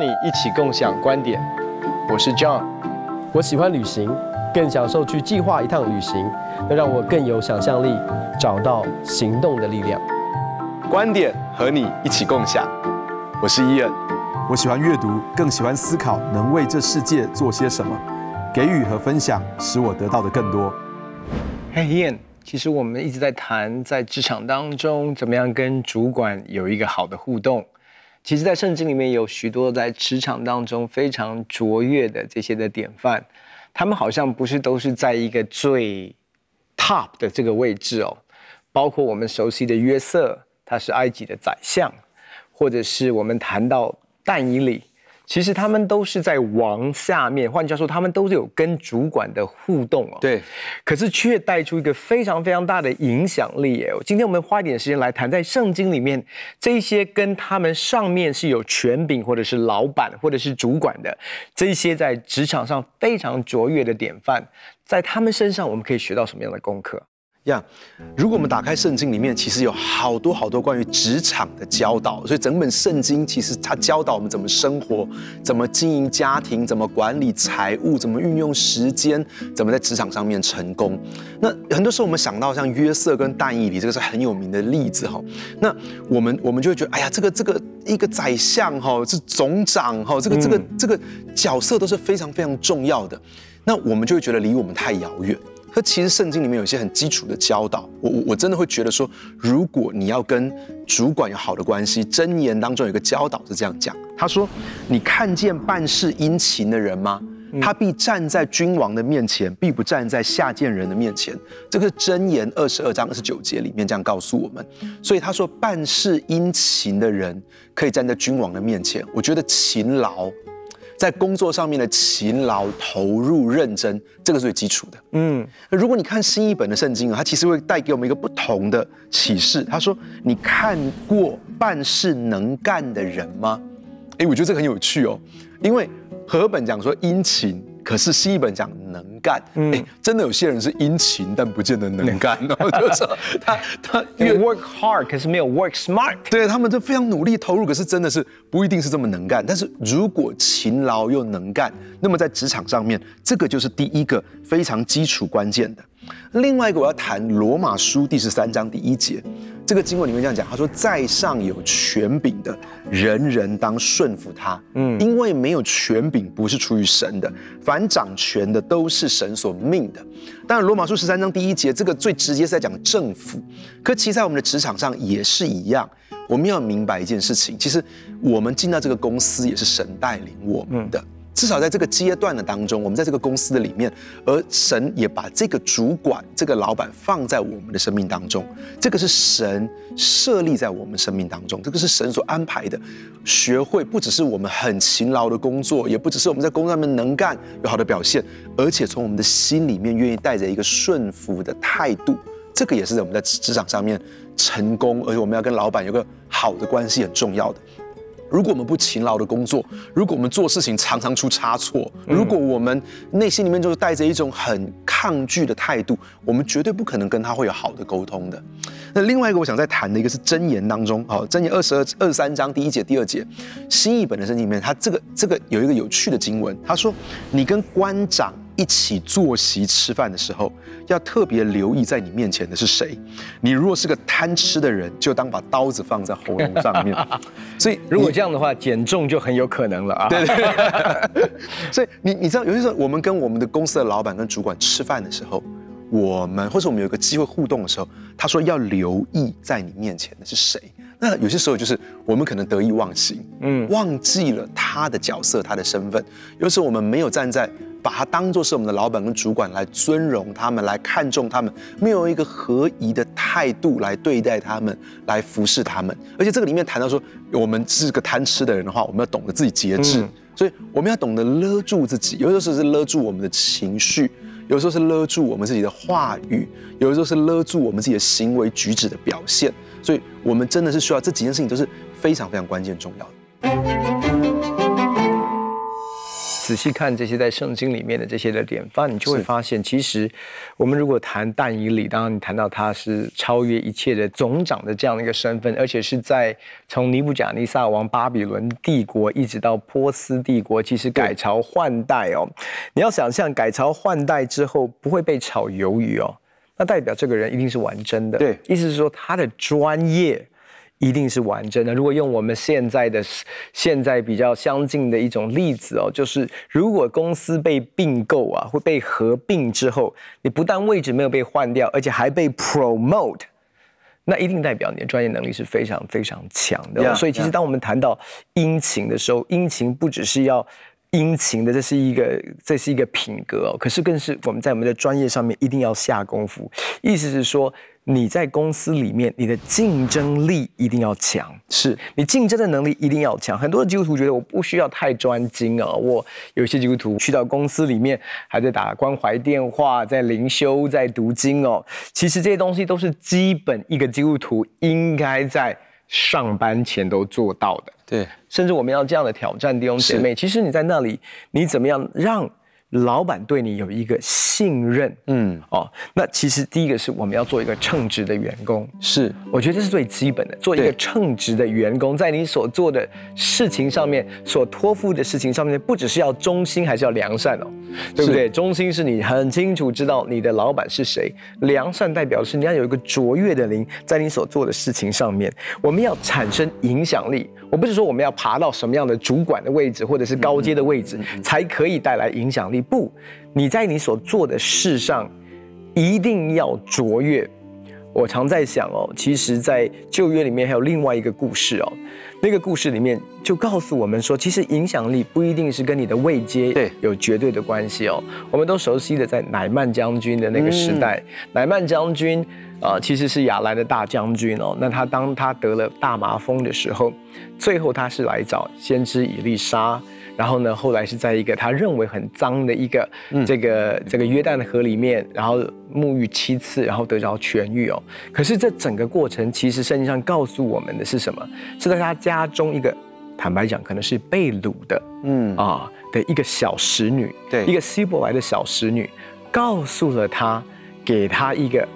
邀你一起共享观点。我是 John，我喜欢旅行，更享受去计划一趟旅行，能让我更有想象力，找到行动的力量。观点和你一起共享。我是伊恩，我喜欢阅读，更喜欢思考，能为这世界做些什么。给予和分享，使我得到的更多。嘿，伊恩，其实我们一直在谈，在职场当中怎么样跟主管有一个好的互动。其实，在圣经里面有许多在职场当中非常卓越的这些的典范，他们好像不是都是在一个最 top 的这个位置哦。包括我们熟悉的约瑟，他是埃及的宰相，或者是我们谈到但以理。其实他们都是在王下面，换句话说，他们都是有跟主管的互动哦。对，可是却带出一个非常非常大的影响力耶。今天我们花一点时间来谈，在圣经里面这些跟他们上面是有权柄，或者是老板，或者是主管的这些在职场上非常卓越的典范，在他们身上我们可以学到什么样的功课？呀，yeah, 如果我们打开圣经里面，其实有好多好多关于职场的教导，所以整本圣经其实它教导我们怎么生活，怎么经营家庭，怎么管理财务，怎么运用时间，怎么在职场上面成功。那很多时候我们想到像约瑟跟但以理，这个是很有名的例子哈。那我们我们就会觉得，哎呀，这个这个一个宰相哈，是总长哈，这个这个这个角色都是非常非常重要的。那我们就会觉得离我们太遥远。可其实圣经里面有一些很基础的教导，我我我真的会觉得说，如果你要跟主管有好的关系，箴言当中有一个教导是这样讲，他说：“你看见办事殷勤的人吗？他必站在君王的面前，必不站在下贱人的面前。”这个是箴言二十二章二十九节里面这样告诉我们。所以他说，办事殷勤的人可以站在君王的面前。我觉得勤劳。在工作上面的勤劳、投入、认真，这个是最基础的。嗯，如果你看新一本的圣经啊，它其实会带给我们一个不同的启示。他说：“你看过办事能干的人吗？”诶，我觉得这个很有趣哦，因为和本讲说殷勤。可是新一本讲能干，哎、嗯，真的有些人是殷勤，但不见得能干。然 后就说他他 work hard，可是没有 work smart。对，他们就非常努力投入，可是真的是不一定是这么能干。但是如果勤劳又能干，那么在职场上面，这个就是第一个非常基础关键的。另外一个我要谈罗马书第十三章第一节。这个经文里面这样讲，他说：“在上有权柄的，人人当顺服他。嗯，因为没有权柄不是出于神的，凡掌权的都是神所命的。当然，罗马书十三章第一节，这个最直接是在讲政府。可其实在我们的职场上也是一样，我们要明白一件事情，其实我们进到这个公司也是神带领我们的。嗯”至少在这个阶段的当中，我们在这个公司的里面，而神也把这个主管、这个老板放在我们的生命当中，这个是神设立在我们生命当中，这个是神所安排的。学会不只是我们很勤劳的工作，也不只是我们在工作上面能干有好的表现，而且从我们的心里面愿意带着一个顺服的态度，这个也是我们在职场上面成功，而且我们要跟老板有个好的关系很重要的。如果我们不勤劳的工作，如果我们做事情常常出差错，如果我们内心里面就是带着一种很抗拒的态度，我们绝对不可能跟他会有好的沟通的。那另外一个我想再谈的一个是箴言当中，好，箴言二十二二十三章第一节第二节，新译本的圣经里面，它这个这个有一个有趣的经文，他说：“你跟官长。”一起坐席吃饭的时候，要特别留意在你面前的是谁。你如果是个贪吃的人，就当把刀子放在喉咙上面。所以如果这样的话，减重就很有可能了啊。对对对。所以你你知道，有些时候我们跟我们的公司的老板跟主管吃饭的时候，我们或者我们有个机会互动的时候，他说要留意在你面前的是谁。那有些时候就是我们可能得意忘形，嗯，忘记了他的角色、他的身份。有时候我们没有站在。把他当做是我们的老板跟主管来尊荣他们，来看重他们，没有一个合宜的态度来对待他们，来服侍他们。而且这个里面谈到说，我们是个贪吃的人的话，我们要懂得自己节制，嗯、所以我们要懂得勒住自己。有的时候是勒住我们的情绪，有的时候是勒住我们自己的话语，有的时候是勒住我们自己的行为举止的表现。所以我们真的是需要这几件事情都是非常非常关键重要的。仔细看这些在圣经里面的这些的典范，你就会发现，其实我们如果谈但以理，当然你谈到他是超越一切的总长的这样的一个身份，而且是在从尼布甲尼撒王巴比伦帝国一直到波斯帝国，其实改朝换代哦。你要想象改朝换代之后不会被炒鱿鱼哦，那代表这个人一定是玩真的。对，意思是说他的专业。一定是完整的。如果用我们现在的现在比较相近的一种例子哦，就是如果公司被并购啊，会被合并之后，你不但位置没有被换掉，而且还被 promote，那一定代表你的专业能力是非常非常强的。Yeah, 所以其实当我们谈到殷勤的时候，殷勤不只是要殷勤的，这是一个这是一个品格哦，可是更是我们在我们的专业上面一定要下功夫。意思是说。你在公司里面，你的竞争力一定要强，是你竞争的能力一定要强。很多的基督徒觉得我不需要太专精啊，我有些基督徒去到公司里面还在打关怀电话，在灵修，在读经哦。其实这些东西都是基本一个基督徒应该在上班前都做到的。对，甚至我们要这样的挑战弟兄姐妹。其实你在那里，你怎么样让？老板对你有一个信任，嗯，哦，那其实第一个是我们要做一个称职的员工，是，我觉得这是最基本的，做一个称职的员工，在你所做的事情上面，所托付的事情上面，不只是要忠心，还是要良善哦，对不对？忠心是你很清楚知道你的老板是谁，良善代表是你要有一个卓越的灵，在你所做的事情上面，我们要产生影响力。我不是说我们要爬到什么样的主管的位置，或者是高阶的位置，才可以带来影响力。不，你在你所做的事上一定要卓越。我常在想哦，其实，在旧约里面还有另外一个故事哦，那个故事里面就告诉我们说，其实影响力不一定是跟你的位阶对有绝对的关系哦。我们都熟悉的，在乃曼将军的那个时代，乃曼将军。啊、呃，其实是亚兰的大将军哦。那他当他得了大麻风的时候，最后他是来找先知以利沙，然后呢，后来是在一个他认为很脏的一个这个这个约旦的河里面，然后沐浴七次，然后得着痊愈哦。可是这整个过程，其实圣经上告诉我们的是什么？是在他家中一个，坦白讲，可能是被掳的，嗯啊的一个小使女，对，一个希伯来的小使女，告诉了他，给他一个。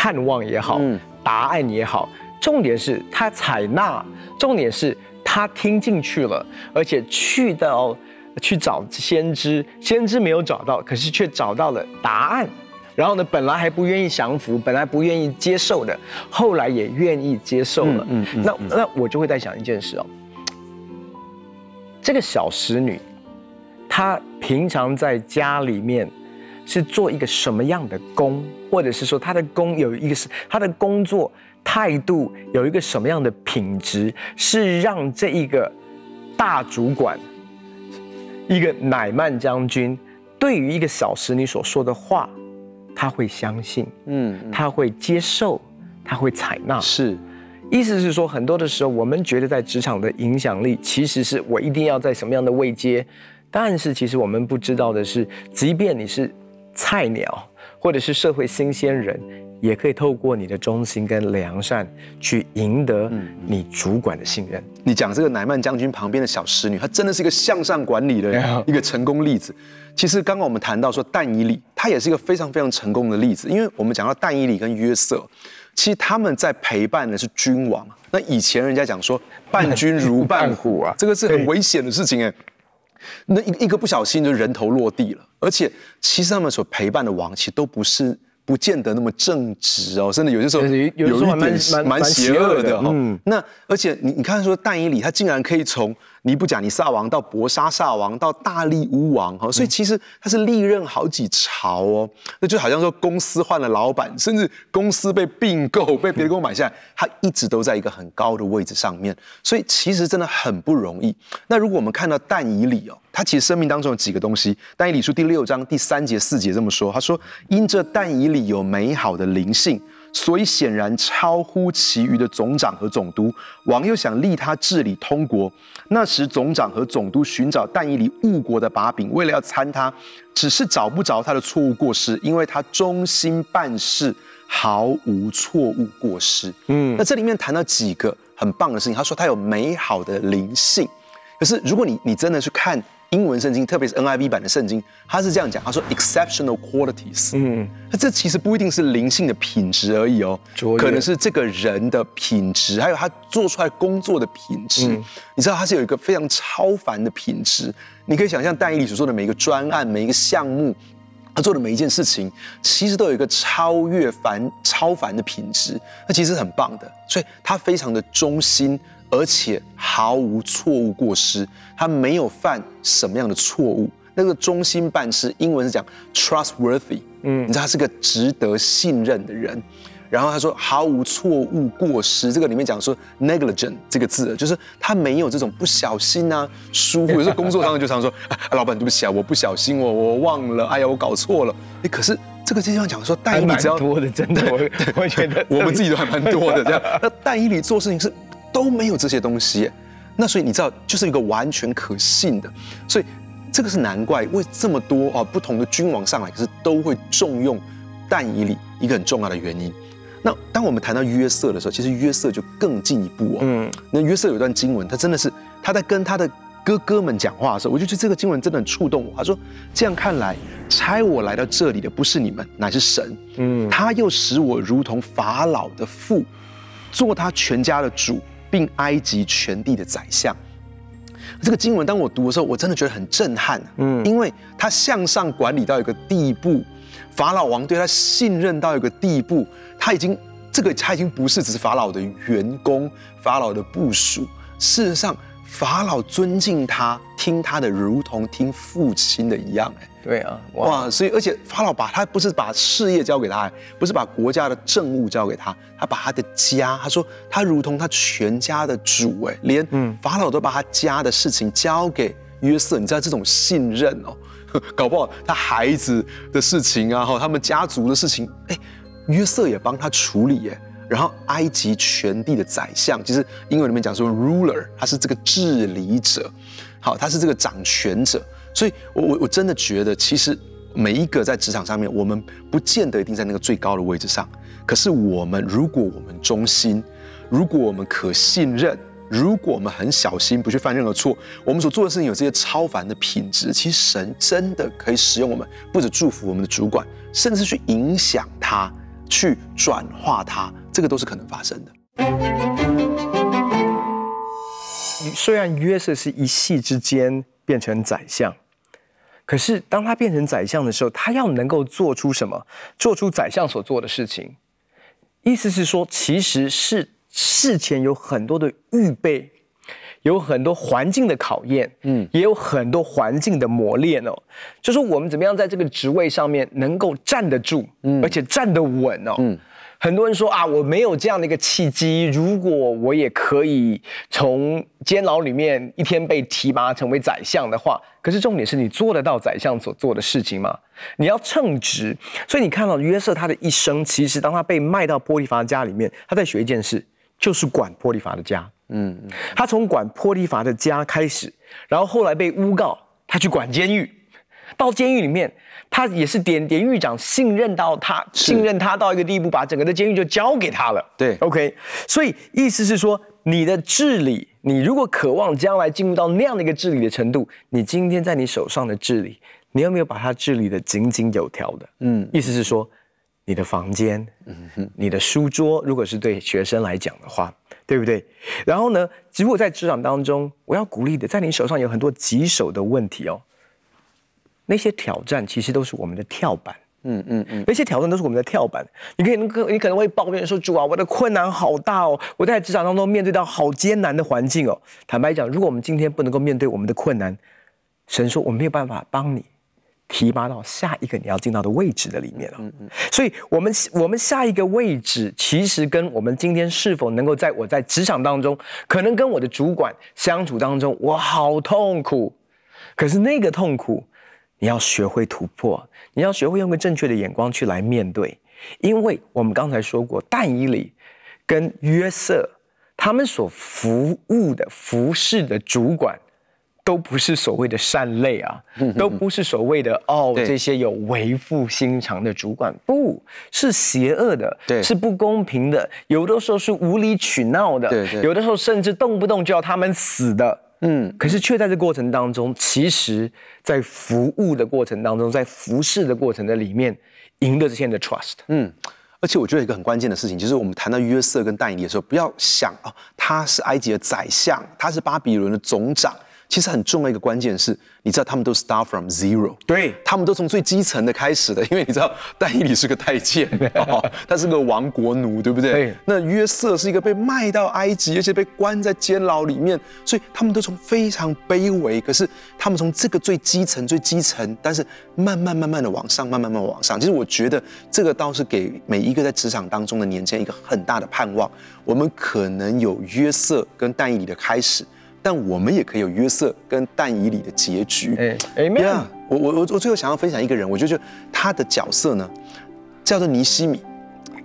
盼望也好，答案也好，重点是他采纳，重点是他听进去了，而且去到去找先知，先知没有找到，可是却找到了答案。然后呢，本来还不愿意降服，本来不愿意接受的，后来也愿意接受了。嗯嗯。那那我就会在想一件事哦，这个小使女，她平常在家里面。是做一个什么样的工，或者是说他的工有一个是他的工作态度有一个什么样的品质，是让这一个大主管，一个乃曼将军，对于一个小使女所说的话，他会相信，嗯，他会接受，他会采纳。是，意思是说，很多的时候，我们觉得在职场的影响力，其实是我一定要在什么样的位阶，但是其实我们不知道的是，即便你是。菜鸟或者是社会新鲜人，也可以透过你的忠心跟良善去赢得你主管的信任。你讲这个乃曼将军旁边的小侍女，她真的是一个向上管理的一个成功例子。其实刚刚我们谈到说但以理，他也是一个非常非常成功的例子。因为我们讲到但以理跟约瑟，其实他们在陪伴的是君王。那以前人家讲说 伴君如伴虎啊，这个是很危险的事情哎。那一一个不小心就人头落地了，而且其实他们所陪伴的王，其实都不是不见得那么正直哦，真的有些时候有一点蛮蛮邪恶的哈。嗯，那而且你你看说但以理，他竟然可以从。尼布甲尼撒王到博沙撒王到大利乌王哈，所以其实他是历任好几朝哦，那就好像说公司换了老板，甚至公司被并购被别的公司买下来，他一直都在一个很高的位置上面，所以其实真的很不容易。那如果我们看到但以理哦，他其实生命当中有几个东西，但以理书第六章第三节四节这么说，他说因这但以理有美好的灵性。所以显然超乎其余的总长和总督，王又想立他治理通国。那时总长和总督寻找但以理误国的把柄，为了要参他，只是找不着他的错误过失，因为他忠心办事，毫无错误过失。嗯，那这里面谈到几个很棒的事情，他说他有美好的灵性。可是如果你你真的去看英文圣经，特别是 NIV 版的圣经，他是这样讲，他说 exceptional qualities。嗯，那这其实不一定是灵性的品质而已哦，可能是这个人的品质，还有他做出来工作的品质。嗯、你知道他是有一个非常超凡的品质，你可以想象但以理所做的每一个专案、每一个项目，他做的每一件事情，其实都有一个超越凡、超凡的品质，那其实很棒的，所以他非常的忠心。而且毫无错误过失，他没有犯什么样的错误。那个忠心办事，英文是讲 trustworthy，嗯，你知道他是个值得信任的人。然后他说毫无错误过失，这个里面讲说 negligent 这个字，就是他没有这种不小心啊、疏忽。有时候工作上就常说，啊，老板对不起啊，我不小心，我我忘了，哎呀，我搞错了。哎，可是这个地方讲说，但以理只要多的，真的，我 我觉得我们自己都还蛮多的这样。那但以你做事情是。都没有这些东西，那所以你知道，就是一个完全可信的，所以这个是难怪为这么多啊不同的君王上来，可是都会重用但以理一个很重要的原因。那当我们谈到约瑟的时候，其实约瑟就更进一步哦。嗯，那约瑟有一段经文，他真的是他在跟他的哥哥们讲话的时候，我就觉得这个经文真的很触动我。他说：“这样看来，差我来到这里的不是你们，乃是神。嗯，他又使我如同法老的父，做他全家的主。”并埃及全地的宰相，这个经文当我读的时候，我真的觉得很震撼。嗯，因为他向上管理到一个地步，法老王对他信任到一个地步，他已经这个他已经不是只是法老的员工，法老的部属，事实上。法老尊敬他，听他的，如同听父亲的一样。哎，对啊，哇，哇！所以，而且法老把他不是把事业交给他，不是把国家的政务交给他，他把他的家，他说他如同他全家的主。哎，连法老都把他家的事情交给约瑟。你知道这种信任哦，搞不好他孩子的事情啊，哈，他们家族的事情，哎，约瑟也帮他处理。哎。然后埃及全地的宰相，其实英文里面讲说 ruler，他是这个治理者，好，他是这个掌权者。所以我我我真的觉得，其实每一个在职场上面，我们不见得一定在那个最高的位置上。可是我们如果我们忠心，如果我们可信任，如果我们很小心，不去犯任何错，我们所做的事情有这些超凡的品质，其实神真的可以使用我们，不止祝福我们的主管，甚至去影响他，去转化他。这个都是可能发生的。虽然约瑟是一夕之间变成宰相，可是当他变成宰相的时候，他要能够做出什么？做出宰相所做的事情。意思是说，其实是事前有很多的预备，有很多环境的考验，嗯，也有很多环境的磨练哦。就是我们怎么样在这个职位上面能够站得住，嗯，而且站得稳哦，嗯。很多人说啊，我没有这样的一个契机。如果我也可以从监牢里面一天被提拔成为宰相的话，可是重点是你做得到宰相所做的事情吗？你要称职。所以你看到约瑟他的一生，其实当他被卖到波提乏家里面，他在学一件事，就是管波利法的家。嗯，他从管波利法的家开始，然后后来被诬告，他去管监狱，到监狱里面。他也是典典狱长信任到他，信任他到一个地步，把整个的监狱就交给他了。对，OK，所以意思是说，你的治理，你如果渴望将来进入到那样的一个治理的程度，你今天在你手上的治理，你有没有把它治理的井井有条的？嗯，意思是说，你的房间，嗯哼，你的书桌，如果是对学生来讲的话，对不对？然后呢，如果在职场当中，我要鼓励的，在你手上有很多棘手的问题哦。那些挑战其实都是我们的跳板，嗯嗯嗯，那些挑战都是我们的跳板。你可以，你可能会抱怨说：“主啊，我的困难好大哦，我在职场当中面对到好艰难的环境哦。”坦白讲，如果我们今天不能够面对我们的困难，神说我们没有办法帮你提拔到下一个你要进到的位置的里面了。嗯嗯，所以我们我们下一个位置，其实跟我们今天是否能够在我在职场当中，可能跟我的主管相处当中，我好痛苦，可是那个痛苦。你要学会突破，你要学会用个正确的眼光去来面对，因为我们刚才说过，但以理跟约瑟他们所服务的服侍的主管，都不是所谓的善类啊，都不是所谓的哦这些有为父心肠的主管，不是邪恶的，是不公平的，有的时候是无理取闹的，有的时候甚至动不动就要他们死的。嗯，可是却在这过程当中，其实在服务的过程当中，在服侍的过程的里面，赢得这些人的 trust。嗯，而且我觉得一个很关键的事情，就是我们谈到约瑟跟但以理的时候，不要想啊，他是埃及的宰相，他是巴比伦的总长。其实很重要一个关键是，你知道他们都 start from zero，对，他们都从最基层的开始的，因为你知道但以理是个太监，哦，他是个亡国奴，对不对？对。那约瑟是一个被卖到埃及，而且被关在监牢里面，所以他们都从非常卑微，可是他们从这个最基层、最基层，但是慢慢慢慢的往上，慢慢慢慢往上。其实我觉得这个倒是给每一个在职场当中的年轻人一个很大的盼望，我们可能有约瑟跟但以理的开始。但我们也可以有约瑟跟但以理的结局。哎，Amen。我我我我最后想要分享一个人，我就觉得他的角色呢，叫做尼西米。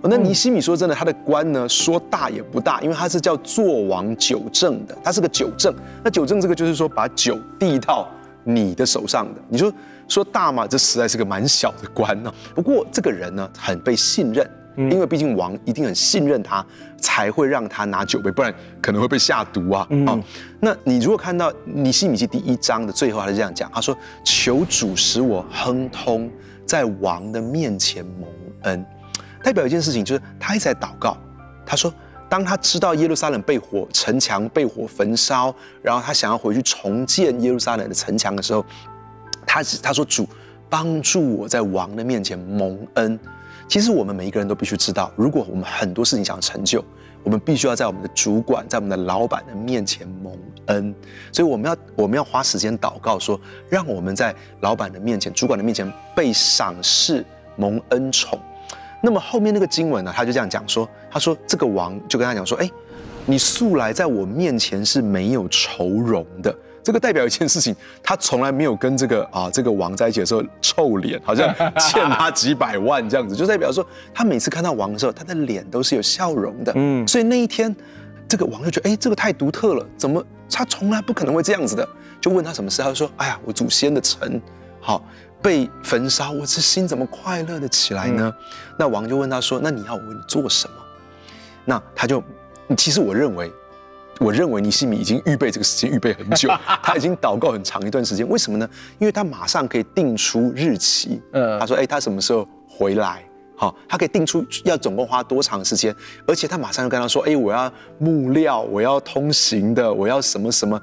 那尼西米说真的，他的官呢说大也不大，因为他是叫做王九正的，他是个九正。那九正这个就是说把酒递到你的手上的。你说说大嘛，这实在是个蛮小的官呢。不过这个人呢，很被信任。因为毕竟王一定很信任他，才会让他拿酒杯，不然可能会被下毒啊。嗯、哦，那你如果看到尼希米记第一章的最后，他是这样讲，他说：“求主使我亨通，在王的面前蒙恩。”代表一件事情，就是他一直在祷告。他说，当他知道耶路撒冷被火城墙被火焚烧，然后他想要回去重建耶路撒冷的城墙的时候，他他说：“主帮助我在王的面前蒙恩。”其实我们每一个人都必须知道，如果我们很多事情想要成就，我们必须要在我们的主管、在我们的老板的面前蒙恩。所以我们要我们要花时间祷告，说让我们在老板的面前、主管的面前被赏识、蒙恩宠。那么后面那个经文呢，他就这样讲说：“他说这个王就跟他讲说，哎，你素来在我面前是没有愁容的。”这个代表一件事情，他从来没有跟这个啊这个王在一起的时候臭脸，好像欠他几百万这样子，就代表说他每次看到王的时候，他的脸都是有笑容的。嗯，所以那一天，这个王就觉得，哎，这个太独特了，怎么他从来不可能会这样子的？就问他什么事，他就说，哎呀，我祖先的城，好被焚烧，我这心怎么快乐的起来呢？嗯、那王就问他说，那你要我为你做什么？那他就，其实我认为。我认为尼西米已经预备这个时间预备很久，他已经祷告很长一段时间。为什么呢？因为他马上可以定出日期。嗯，他说：“哎，他什么时候回来？好，他可以定出要总共花多长时间。而且他马上就跟他说：哎，我要木料，我要通行的，我要什么什么。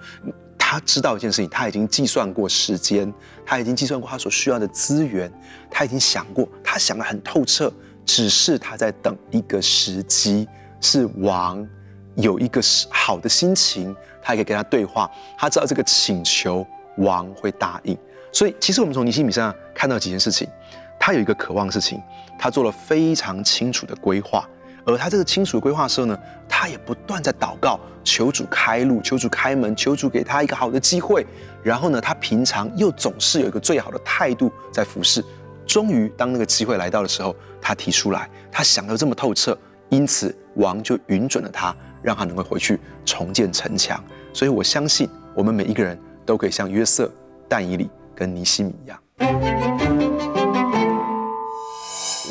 他知道一件事情，他已经计算过时间，他已经计算过他所需要的资源，他已经想过，他想得很透彻，只是他在等一个时机，是王。”有一个好的心情，他还可以跟他对话。他知道这个请求王会答应，所以其实我们从尼西米身上看到几件事情。他有一个渴望的事情，他做了非常清楚的规划。而他这个清楚的规划的时候呢，他也不断在祷告，求主开路，求主开门，求主给他一个好的机会。然后呢，他平常又总是有一个最好的态度在服侍。终于，当那个机会来到的时候，他提出来，他想得这么透彻，因此王就允准了他。让他能够回去重建城墙，所以我相信我们每一个人都可以像约瑟、但以理跟尼西米一样。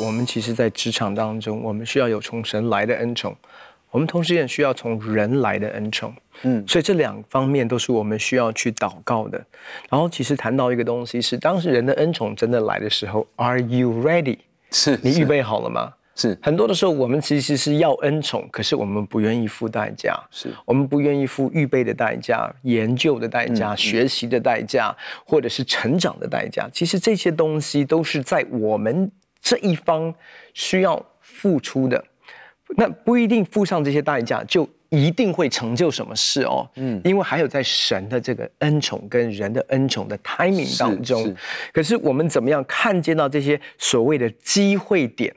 我们其实，在职场当中，我们需要有从神来的恩宠，我们同时也需要从人来的恩宠。嗯，所以这两方面都是我们需要去祷告的。然后，其实谈到一个东西是，当时人的恩宠真的来的时候，Are you ready？是，你预备好了吗？是很多的时候，我们其实是要恩宠，可是我们不愿意付代价。是我们不愿意付预备的代价、研究的代价、嗯、学习的代价，或者是成长的代价。其实这些东西都是在我们这一方需要付出的。那不一定付上这些代价，就一定会成就什么事哦。嗯，因为还有在神的这个恩宠跟人的恩宠的 timing 当中。是是可是我们怎么样看见到这些所谓的机会点？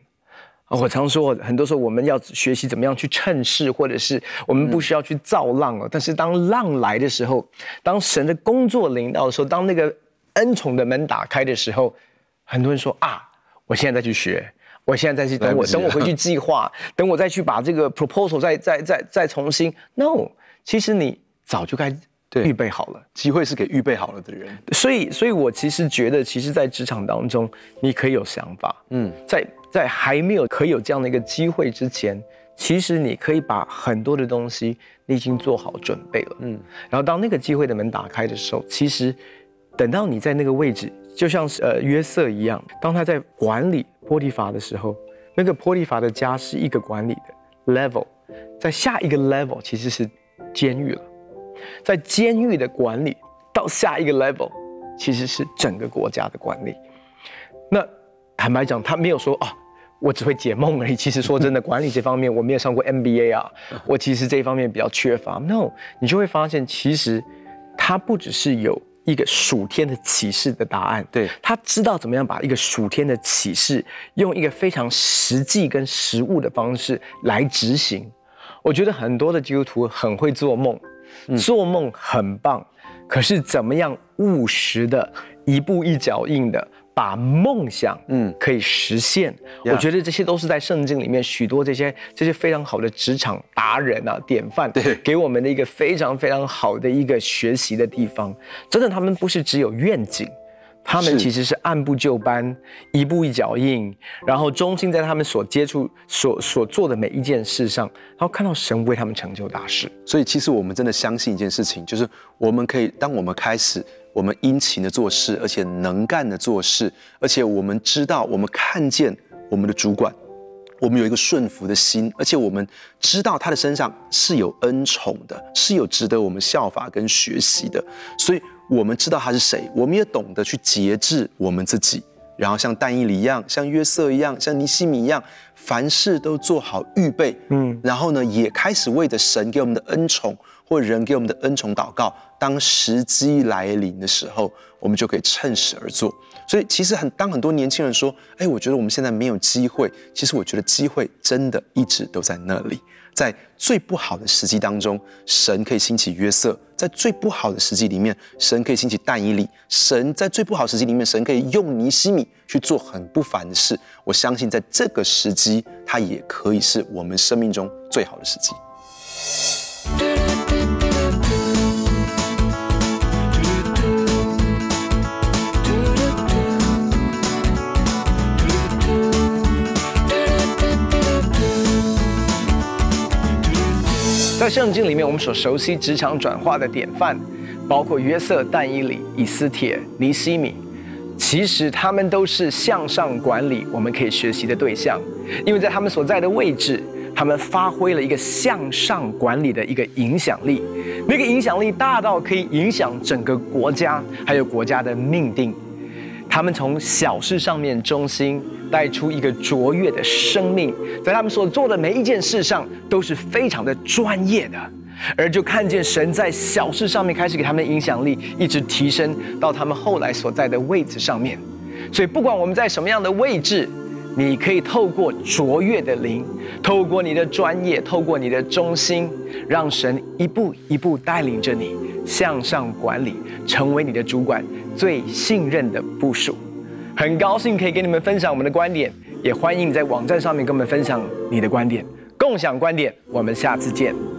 我常说，很多时候我们要学习怎么样去趁势，或者是我们不需要去造浪哦。但是当浪来的时候，当神的工作临到的时候，当那个恩宠的门打开的时候，很多人说啊，我现在再去学，我现在再去等我，等我回去 计划，等我再去把这个 proposal 再再再再重新。No，其实你早就该预备好了，机会是给预备好了的人。所以，所以我其实觉得，其实，在职场当中，你可以有想法，嗯，在。在还没有可以有这样的一个机会之前，其实你可以把很多的东西你已经做好准备了，嗯，然后当那个机会的门打开的时候，其实等到你在那个位置，就像是呃约瑟一样，当他在管理波提乏的时候，那个波提乏的家是一个管理的 level，在下一个 level 其实是监狱了，在监狱的管理到下一个 level，其实是整个国家的管理。那坦白讲，他没有说啊。我只会解梦而已。其实说真的，管理这方面我没有上过 MBA 啊，我其实这一方面比较缺乏。No，你就会发现，其实他不只是有一个属天的启示的答案，对，他知道怎么样把一个属天的启示用一个非常实际跟实物的方式来执行。我觉得很多的基督徒很会做梦，做梦很棒，可是怎么样务实的，一步一脚印的。把梦想，嗯，可以实现。我觉得这些都是在圣经里面许多这些这些非常好的职场达人啊、典范，对，给我们的一个非常非常好的一个学习的地方。真的，他们不是只有愿景，他们其实是按部就班，一步一脚印，然后忠心在他们所接触、所所做的每一件事上，然后看到神为他们成就大事。所以，其实我们真的相信一件事情，就是我们可以，当我们开始。我们殷勤的做事，而且能干的做事，而且我们知道，我们看见我们的主管，我们有一个顺服的心，而且我们知道他的身上是有恩宠的，是有值得我们效法跟学习的。所以，我们知道他是谁，我们也懂得去节制我们自己，然后像但以理一样，像约瑟一样，像尼西米一样，凡事都做好预备。嗯，然后呢，也开始为着神给我们的恩宠。或人给我们的恩宠祷告，当时机来临的时候，我们就可以趁势而做。所以，其实很当很多年轻人说：“哎，我觉得我们现在没有机会。”其实，我觉得机会真的一直都在那里。在最不好的时机当中，神可以兴起约瑟；在最不好的时机里面，神可以兴起但以理；神在最不好的时机里面，神可以用尼西米去做很不凡的事。我相信，在这个时机，它也可以是我们生命中最好的时机。在圣经里面，我们所熟悉职场转化的典范，包括约瑟、但以理、以斯帖、尼西米，其实他们都是向上管理我们可以学习的对象，因为在他们所在的位置，他们发挥了一个向上管理的一个影响力，那个影响力大到可以影响整个国家，还有国家的命定。他们从小事上面忠心。带出一个卓越的生命，在他们所做的每一件事上都是非常的专业的，而就看见神在小事上面开始给他们的影响力，一直提升到他们后来所在的位置上面。所以，不管我们在什么样的位置，你可以透过卓越的灵，透过你的专业，透过你的忠心，让神一步一步带领着你向上管理，成为你的主管最信任的部署。很高兴可以跟你们分享我们的观点，也欢迎你在网站上面跟我们分享你的观点，共享观点。我们下次见。